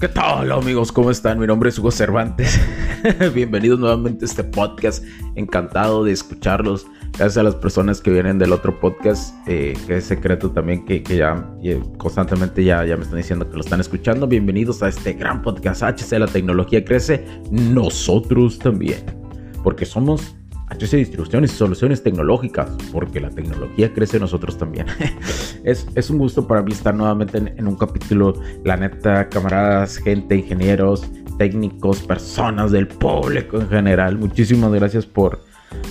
¿Qué tal amigos? ¿Cómo están? Mi nombre es Hugo Cervantes. Bienvenidos nuevamente a este podcast. Encantado de escucharlos. Gracias a las personas que vienen del otro podcast, eh, que es secreto también, que, ya constantemente ya, ya me están diciendo que lo están escuchando. Bienvenidos a este gran podcast HC, la tecnología crece. Nosotros también. Porque somos HC Distribuciones y Soluciones Tecnológicas, porque la tecnología crece nosotros también. es, es, un gusto para mí estar nuevamente en, un capítulo, la neta, camaradas, gente, ingenieros, técnicos, personas del público en general. Muchísimas gracias por,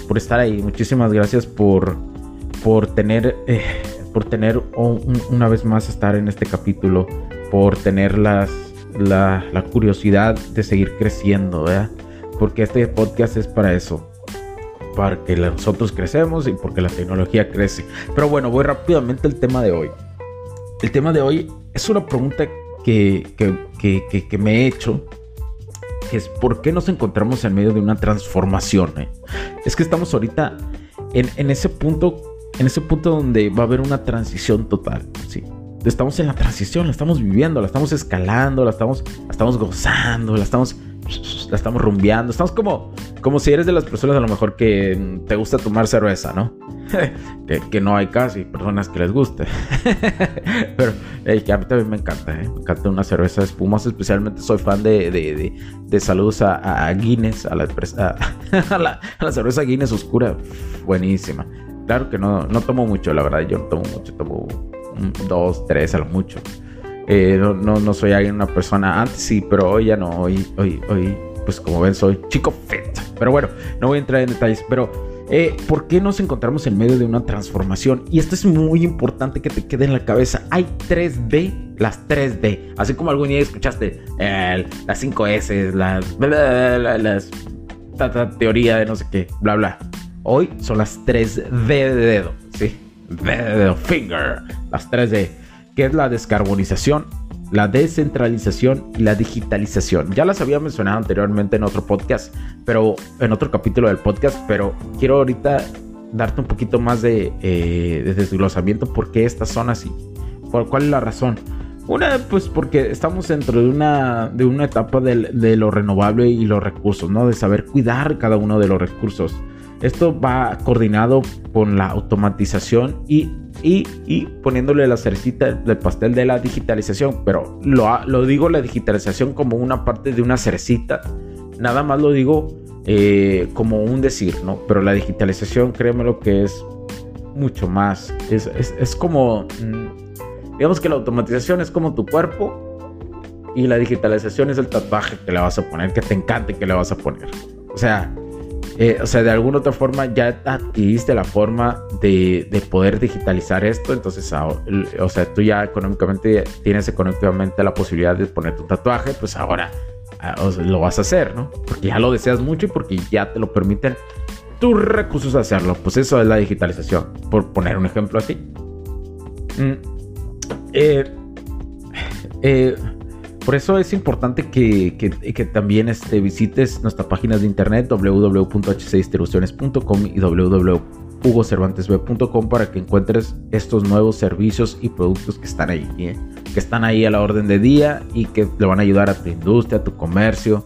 por estar ahí, muchísimas gracias por, por tener, eh, por tener una vez más estar en este capítulo, por tener las, la, la curiosidad de seguir creciendo, ¿verdad? Porque este podcast es para eso porque nosotros crecemos y porque la tecnología crece. Pero bueno, voy rápidamente al tema de hoy. El tema de hoy es una pregunta que, que, me he hecho, que es ¿por qué nos encontramos en medio de una transformación? Eh? Es que estamos ahorita en, en, ese punto, en ese punto donde va a haber una transición total, ¿sí? Estamos en la transición, la estamos viviendo, la estamos escalando, la estamos, la estamos gozando, la estamos la estamos rumbeando. Estamos como, como si eres de las personas a lo mejor que te gusta tomar cerveza, ¿no? que, no hay casi personas que les guste. Pero que a mí también me encanta, ¿eh? Me encanta una cerveza espumosa. Especialmente soy fan de, de, de, saludos a, Guinness, a la, a, la, a la cerveza Guinness oscura. Buenísima. Claro que no, no tomo mucho, la verdad. Yo no tomo mucho, tomo dos, tres a lo mucho. Eh, no, no, soy alguien, una persona, antes sí, pero hoy ya no, hoy, hoy, hoy, pues como ven, soy chico fit. Pero bueno, no voy a entrar en detalles, pero eh, ¿por qué nos encontramos en medio de una transformación? Y esto es muy importante que te quede en la cabeza. Hay 3D, las 3D. Así como algún día escuchaste las 5S, las, las teoría de no sé qué, bla, bla. Hoy son las 3D de dedo, ¿sí? De dedo, finger, las 3D que es la descarbonización, la descentralización y la digitalización. Ya las había mencionado anteriormente en otro podcast, pero en otro capítulo del podcast, pero quiero ahorita darte un poquito más de, eh, desglosamiento por qué estas son así. ¿Cuál es la razón? Una, pues porque estamos dentro de una, de una etapa de, de, lo renovable y los recursos, ¿no? De saber cuidar cada uno de los recursos. Esto va coordinado con la automatización y y, poniéndole la cerecita del pastel de la digitalización. Pero lo, lo, digo la digitalización como una parte de una cerecita. Nada más lo digo eh, como un decir, ¿no? Pero la digitalización, créeme lo que es mucho más. Es, es, como, mm, digamos que la automatización es como tu cuerpo y la digitalización es el tatuaje que le vas a poner, que te encante que le vas a poner. O sea, eh, o sea, de alguna otra forma ya adquiriste la forma de, de poder digitalizar esto, entonces, o sea, tú ya económicamente tienes económicamente la posibilidad de poner tu tatuaje, pues ahora ah, lo vas a hacer, ¿no? Porque ya lo deseas mucho y porque ya te lo permiten tus recursos hacerlo. Pues eso es la digitalización, por poner un ejemplo así. Mm, eh, eh, por eso es importante que, también este, visites nuestras páginas de internet www.hcdistribuciones.com y www.hugocervantesb.com para que encuentres estos nuevos servicios y productos que están ahí, ¿eh? que están ahí a la orden de día y que le van a ayudar a tu industria, a tu comercio.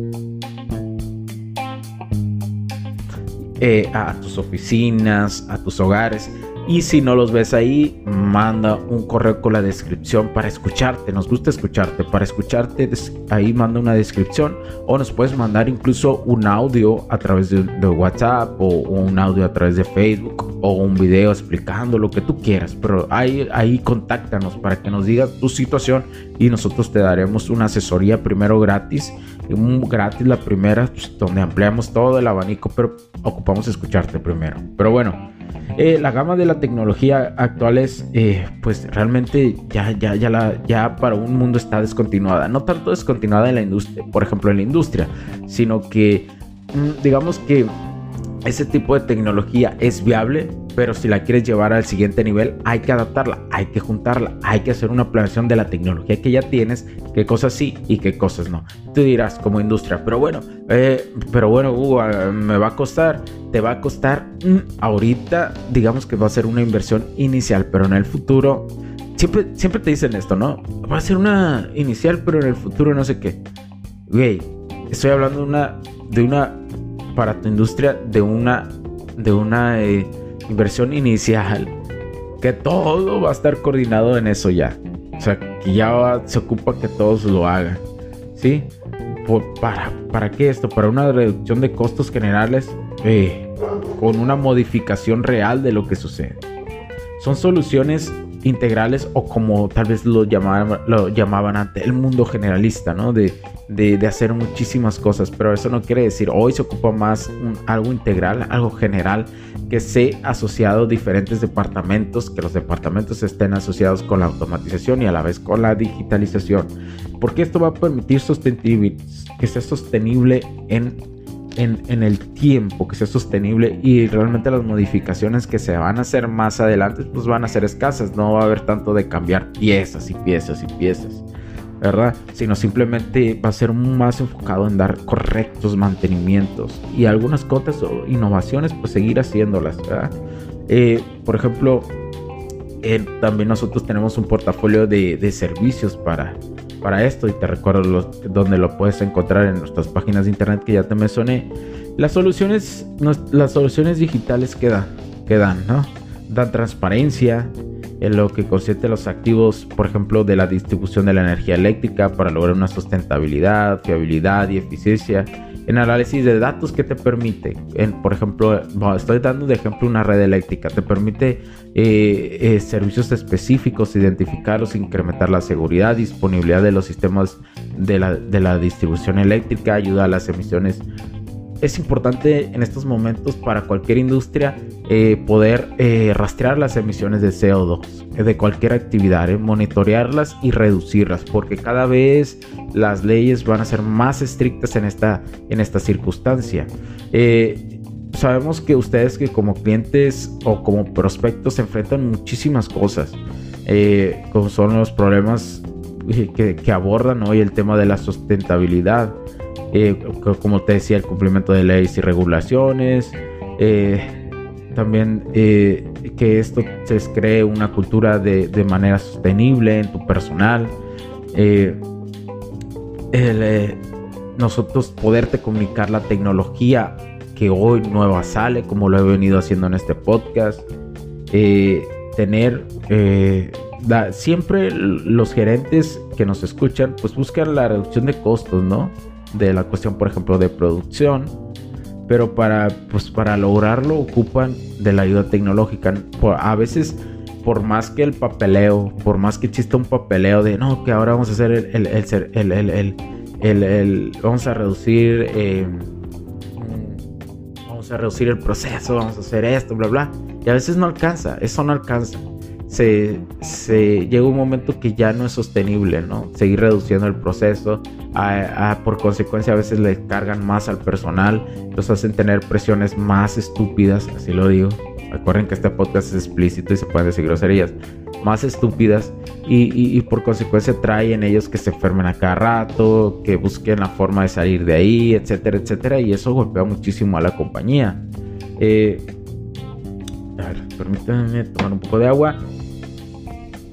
Eh, a tus oficinas, a tus hogares. Y si no los ves ahí, manda un correo con la descripción para escucharte. Nos gusta escucharte. Para escucharte, ahí manda una descripción. O nos puedes mandar incluso un audio a través de, WhatsApp o, un audio a través de Facebook o un video explicando lo que tú quieras. Pero ahí, ahí contáctanos para que nos digas tu situación y nosotros te daremos una asesoría primero gratis. Un gratis la primera, pues, donde ampliamos todo el abanico, pero ocupamos escucharte primero. Pero bueno. Eh, la gama de la tecnología actual es, eh, pues realmente ya, ya, ya, la, ya para un mundo está descontinuada. No tanto descontinuada en la industria, por ejemplo, en la industria, sino que mm, digamos que ese tipo de tecnología es viable, pero si la quieres llevar al siguiente nivel, hay que adaptarla, hay que juntarla, hay que hacer una planeación de la tecnología que ya tienes, qué cosas sí y qué cosas no. Tú dirás como industria, pero bueno, eh, pero bueno, ah, me va a costar, te va a costar mm, ahorita, digamos que va a ser una inversión inicial, pero en el futuro, siempre, siempre te dicen esto, ¿no? Va a ser una inicial, pero en el futuro no sé qué. Güey, estoy hablando de una, de una para tu industria de una, de una eh, inversión inicial. Que todo va a estar coordinado en eso ya. O sea, que ya se ocupa que todos lo hagan. ¿Sí? para, ¿Para qué esto? Para una reducción de costos generales eh, con una modificación real de lo que sucede. Son soluciones integrales o como tal vez lo lo llamaban antes, el mundo generalista, ¿no? De, de, hacer muchísimas cosas, pero eso no quiere decir hoy se ocupa más algo integral, algo general, que se asociado diferentes departamentos, que los departamentos estén asociados con la automatización y a la vez con la digitalización, porque esto va a permitir que sea sostenible en en, el tiempo, que sea sostenible y realmente las modificaciones que se van a hacer más adelante pues van a ser escasas, no va a haber tanto de cambiar piezas y piezas y piezas, ¿verdad? Sino simplemente va a ser más enfocado en dar correctos mantenimientos y algunas cosas o innovaciones pues seguir haciéndolas, ¿verdad? Eh, por ejemplo, eh, también nosotros tenemos un portafolio de, de servicios para para esto y te recuerdo los, donde lo puedes encontrar en nuestras páginas de internet que ya te mencioné. Las soluciones, las soluciones digitales que, que dan, ¿no? Dan transparencia en lo que consiente los activos, por ejemplo, de la distribución de la energía eléctrica para lograr una sustentabilidad, fiabilidad y eficiencia. En análisis de datos que te permite, por ejemplo, estoy dando de ejemplo una red eléctrica, te permite eh, eh, servicios específicos, identificarlos, incrementar la seguridad, disponibilidad de los sistemas de la, de la distribución eléctrica, ayuda a las emisiones es importante en estos momentos para cualquier industria eh, poder eh, rastrear las emisiones de CO2 eh, de cualquier actividad, monitorearlas y reducirlas, porque cada vez las leyes van a ser más estrictas en esta, en esta circunstancia. sabemos que ustedes que como clientes o como prospectos se enfrentan muchísimas cosas, como son los problemas que, que abordan hoy el tema de la sustentabilidad eh, como te decía, el cumplimiento de leyes y regulaciones, eh, también eh, que esto se cree una cultura de, manera sostenible en tu personal, nosotros poderte comunicar la tecnología que hoy nueva sale, como lo he venido haciendo en este podcast, tener siempre los gerentes que nos escuchan, pues buscan la reducción de costos, ¿no? De la cuestión, por ejemplo, de producción. Pero para, pues, para lograrlo ocupan de la ayuda tecnológica. a veces, por más que el papeleo, por más que exista un papeleo de no, que ahora vamos a hacer el, el, el, el vamos a reducir, eh, vamos a reducir el proceso, vamos a hacer esto, bla, bla. Y a veces no alcanza, eso no alcanza se, llega un momento que ya no es sostenible, ¿no? Seguir reduciendo el proceso, por consecuencia a veces le cargan más al personal, los hacen tener presiones más estúpidas, así lo digo. Recuerden que este podcast es explícito y se pueden decir groserías. más estúpidas y, por consecuencia trae en ellos que se enfermen a cada rato, que busquen la forma de salir de ahí, etcétera, etcétera, y eso golpea muchísimo a la compañía. Eh, a ver, permítanme tomar un poco de agua.